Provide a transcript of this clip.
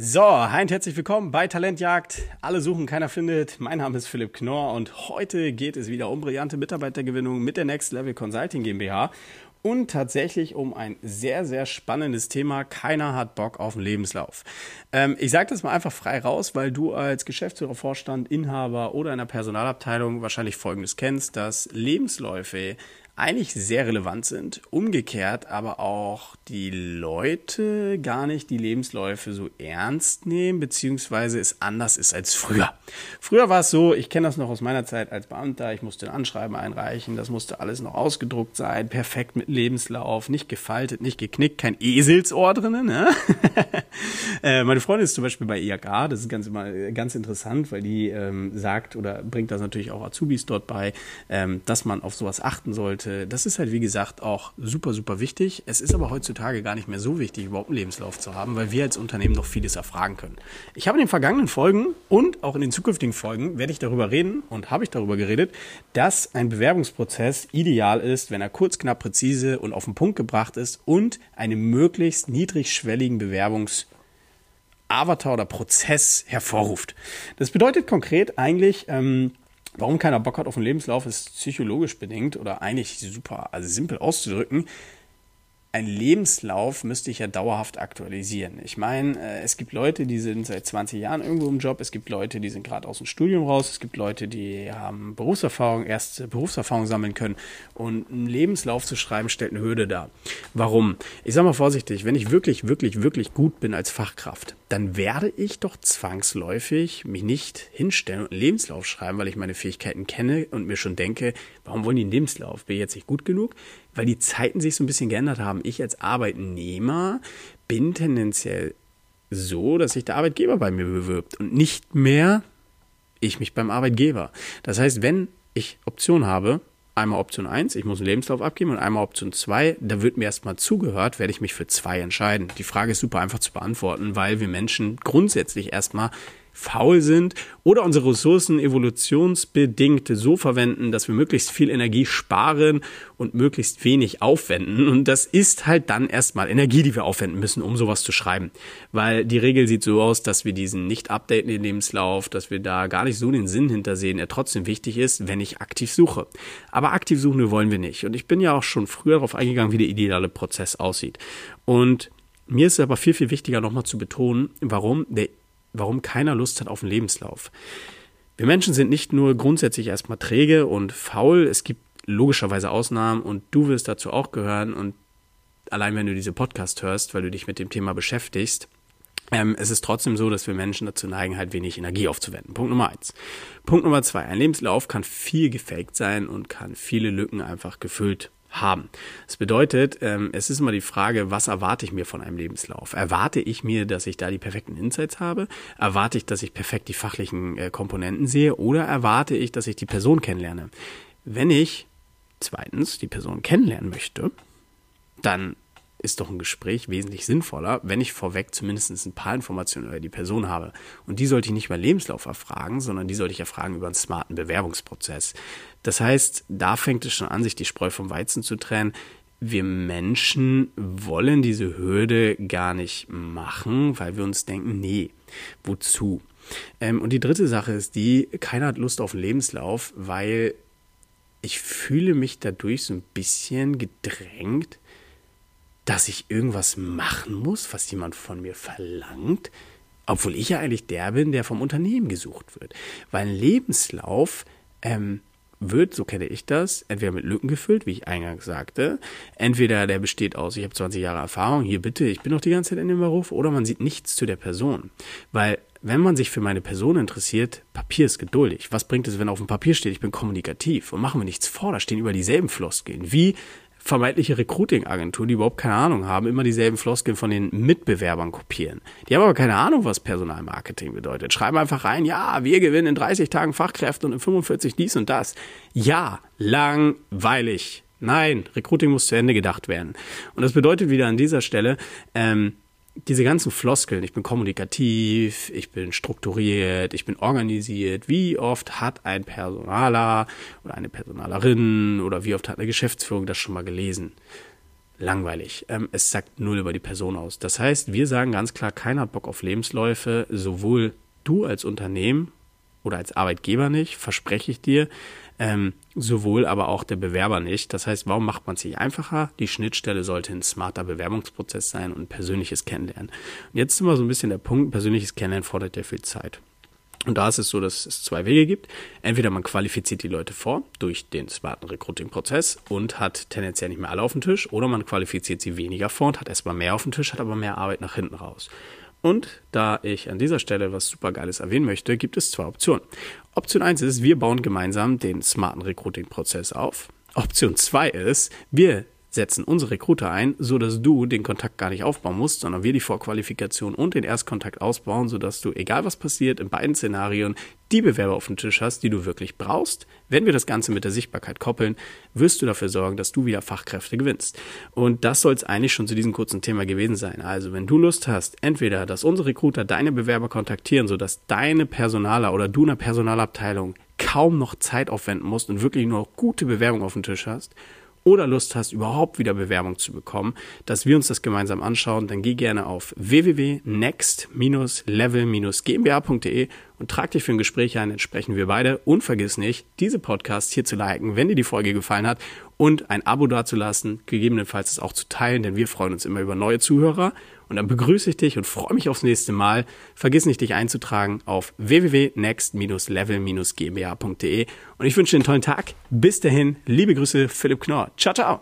So, hi und herzlich willkommen bei Talentjagd. Alle suchen, keiner findet. Mein Name ist Philipp Knorr und heute geht es wieder um brillante Mitarbeitergewinnung mit der Next Level Consulting GmbH und tatsächlich um ein sehr, sehr spannendes Thema. Keiner hat Bock auf den Lebenslauf. Ähm, ich sage das mal einfach frei raus, weil du als Geschäftsführer, Vorstand, Inhaber oder in der Personalabteilung wahrscheinlich Folgendes kennst, dass Lebensläufe eigentlich sehr relevant sind. Umgekehrt aber auch die Leute gar nicht die Lebensläufe so ernst nehmen, beziehungsweise es anders ist als früher. Früher war es so, ich kenne das noch aus meiner Zeit als Beamter, ich musste ein Anschreiben einreichen, das musste alles noch ausgedruckt sein, perfekt mit Lebenslauf, nicht gefaltet, nicht geknickt, kein Eselsohr drinnen. Ne? äh, meine Freundin ist zum Beispiel bei IAK, das ist ganz, ganz interessant, weil die ähm, sagt oder bringt das natürlich auch Azubis dort bei, ähm, dass man auf sowas achten sollte äh, das ist halt, wie gesagt, auch super, super wichtig. Es ist aber heutzutage gar nicht mehr so wichtig, überhaupt einen Lebenslauf zu haben, weil wir als Unternehmen noch vieles erfragen können. Ich habe in den vergangenen Folgen und auch in den zukünftigen Folgen werde ich darüber reden und habe ich darüber geredet, dass ein Bewerbungsprozess ideal ist, wenn er kurz, knapp, präzise und auf den Punkt gebracht ist und einen möglichst niedrigschwelligen Bewerbungs Avatar oder Prozess hervorruft. Das bedeutet konkret eigentlich, ähm, Warum keiner Bock hat auf einen Lebenslauf, ist psychologisch bedingt oder eigentlich super, also simpel auszudrücken ein Lebenslauf müsste ich ja dauerhaft aktualisieren. Ich meine, äh, es gibt Leute, die sind seit 20 Jahren irgendwo im Job, es gibt Leute, die sind gerade aus dem Studium raus, es gibt Leute, die haben Berufserfahrung, erste Berufserfahrung sammeln können und einen Lebenslauf zu schreiben stellt eine Hürde dar. Warum? Ich sage mal vorsichtig, wenn ich wirklich, wirklich, wirklich gut bin als Fachkraft, dann werde ich doch zwangsläufig mich nicht hinstellen und einen Lebenslauf schreiben, weil ich meine Fähigkeiten kenne und mir schon denke, warum wollen die einen Lebenslauf? Bin ich jetzt nicht gut genug? weil die Zeiten sich so ein bisschen geändert haben. Ich als Arbeitnehmer bin tendenziell so, dass sich der Arbeitgeber bei mir bewirbt und nicht mehr ich mich beim Arbeitgeber. Das heißt, wenn ich Option habe, einmal Option 1, ich muss einen Lebenslauf abgeben und einmal Option 2, da wird mir erstmal zugehört, werde ich mich für zwei entscheiden. Die Frage ist super einfach zu beantworten, weil wir Menschen grundsätzlich erstmal faul sind oder unsere Ressourcen evolutionsbedingt so verwenden, dass wir möglichst viel Energie sparen und möglichst wenig aufwenden. Und das ist halt dann erstmal Energie, die wir aufwenden müssen, um sowas zu schreiben. Weil die Regel sieht so aus, dass wir diesen nicht updaten den Lebenslauf, dass wir da gar nicht so den Sinn hintersehen, er trotzdem wichtig ist, wenn ich aktiv suche. Aber aktiv suchen wollen wir nicht. Und ich bin ja auch schon früher darauf eingegangen, wie der ideale Prozess aussieht. Und mir ist es aber viel, viel wichtiger nochmal zu betonen, warum der warum keiner Lust hat auf einen Lebenslauf. Wir Menschen sind nicht nur grundsätzlich erstmal träge und faul, es gibt logischerweise Ausnahmen und du wirst dazu auch gehören und allein wenn du diese Podcast hörst, weil du dich mit dem Thema beschäftigst, ähm, es ist trotzdem so, dass wir Menschen dazu neigen, halt wenig Energie aufzuwenden. Punkt Nummer eins. Punkt Nummer zwei. Ein Lebenslauf kann viel gefaked sein und kann viele Lücken einfach gefüllt haben. Das bedeutet, ähm, es ist immer die Frage, was erwarte ich mir von einem Lebenslauf? Erwarte ich mir, dass ich da die perfekten Insights habe? Erwarte ich, dass ich perfekt die fachlichen äh, Komponenten sehe? Oder erwarte ich, dass ich die Person kennenlerne? Wenn ich zweitens die Person kennenlernen möchte, dann ist doch ein Gespräch wesentlich sinnvoller, wenn ich vorweg zumindest ein paar Informationen über die Person habe. Und die sollte ich nicht über Lebenslauf erfragen, sondern die sollte ich erfragen über einen smarten Bewerbungsprozess. Das heißt, da fängt es schon an, sich die Spreu vom Weizen zu trennen. Wir Menschen wollen diese Hürde gar nicht machen, weil wir uns denken, nee, wozu? Ähm, und die dritte Sache ist die, keiner hat Lust auf einen Lebenslauf, weil ich fühle mich dadurch so ein bisschen gedrängt, dass ich irgendwas machen muss, was jemand von mir verlangt, obwohl ich ja eigentlich der bin, der vom Unternehmen gesucht wird. Weil ein Lebenslauf ähm, wird, so kenne ich das, entweder mit Lücken gefüllt, wie ich eingangs sagte, entweder der besteht aus, ich habe 20 Jahre Erfahrung, hier bitte, ich bin noch die ganze Zeit in dem Beruf, oder man sieht nichts zu der Person. Weil wenn man sich für meine Person interessiert, Papier ist geduldig. Was bringt es, wenn auf dem Papier steht, ich bin kommunikativ und machen wir nichts vor, da stehen über dieselben Floskeln. Wie vermeintliche Recruiting-Agenturen, die überhaupt keine Ahnung haben, immer dieselben Floskeln von den Mitbewerbern kopieren. Die haben aber keine Ahnung, was Personalmarketing bedeutet. Schreiben einfach rein, ja, wir gewinnen in 30 Tagen Fachkräfte und in 45 dies und das. Ja, langweilig. Nein, Recruiting muss zu Ende gedacht werden. Und das bedeutet wieder an dieser Stelle, ähm, diese ganzen Floskeln, ich bin kommunikativ, ich bin strukturiert, ich bin organisiert, wie oft hat ein Personaler oder eine Personalerin oder wie oft hat eine Geschäftsführung das schon mal gelesen? langweilig. Ähm, es sagt null über die Person aus. Das heißt, wir sagen ganz klar, keiner hat Bock auf Lebensläufe, sowohl du als Unternehmen oder als Arbeitgeber nicht, verspreche ich dir, ähm, sowohl aber auch der Bewerber nicht. Das heißt, warum macht man es sich einfacher? Die Schnittstelle sollte ein smarter Bewerbungsprozess sein und persönliches Kennenlernen. Und jetzt sind wir so ein bisschen der Punkt, persönliches Kennenlernen fordert ja viel Zeit. Und da ist es so, dass es zwei Wege gibt. Entweder man qualifiziert die Leute vor durch den smarten Recruiting-Prozess und hat tendenziell nicht mehr alle auf dem Tisch, oder man qualifiziert sie weniger vor und hat erstmal mehr auf dem Tisch, hat aber mehr Arbeit nach hinten raus. Und da ich an dieser Stelle was supergeiles erwähnen möchte, gibt es zwei Optionen. Option 1 ist, wir bauen gemeinsam den smarten Recruiting-Prozess auf. Option 2 ist, wir setzen unsere Recruiter ein, so dass du den Kontakt gar nicht aufbauen musst, sondern wir die Vorqualifikation und den Erstkontakt ausbauen, so dass du, egal was passiert, in beiden Szenarien die Bewerber auf dem Tisch hast, die du wirklich brauchst. Wenn wir das Ganze mit der Sichtbarkeit koppeln, wirst du dafür sorgen, dass du wieder Fachkräfte gewinnst. Und das soll es eigentlich schon zu diesem kurzen Thema gewesen sein. Also, wenn du Lust hast, entweder, dass unsere Recruiter deine Bewerber kontaktieren, so dass deine Personaler oder du in Personalabteilung kaum noch Zeit aufwenden musst und wirklich nur gute Bewerbung auf dem Tisch hast, oder Lust hast, überhaupt wieder Bewerbung zu bekommen, dass wir uns das gemeinsam anschauen, dann geh gerne auf www.next-level-gmbh.de und trag dich für ein Gespräch ein, dann wir beide und vergiss nicht, diese Podcast hier zu liken, wenn dir die Folge gefallen hat und ein Abo dazulassen, gegebenenfalls es auch zu teilen, denn wir freuen uns immer über neue Zuhörer und dann begrüße ich dich und freue mich aufs nächste Mal. Vergiss nicht, dich einzutragen auf www.next-level-gmbh.de. Und ich wünsche dir einen tollen Tag. Bis dahin, liebe Grüße, Philipp Knorr. Ciao, ciao.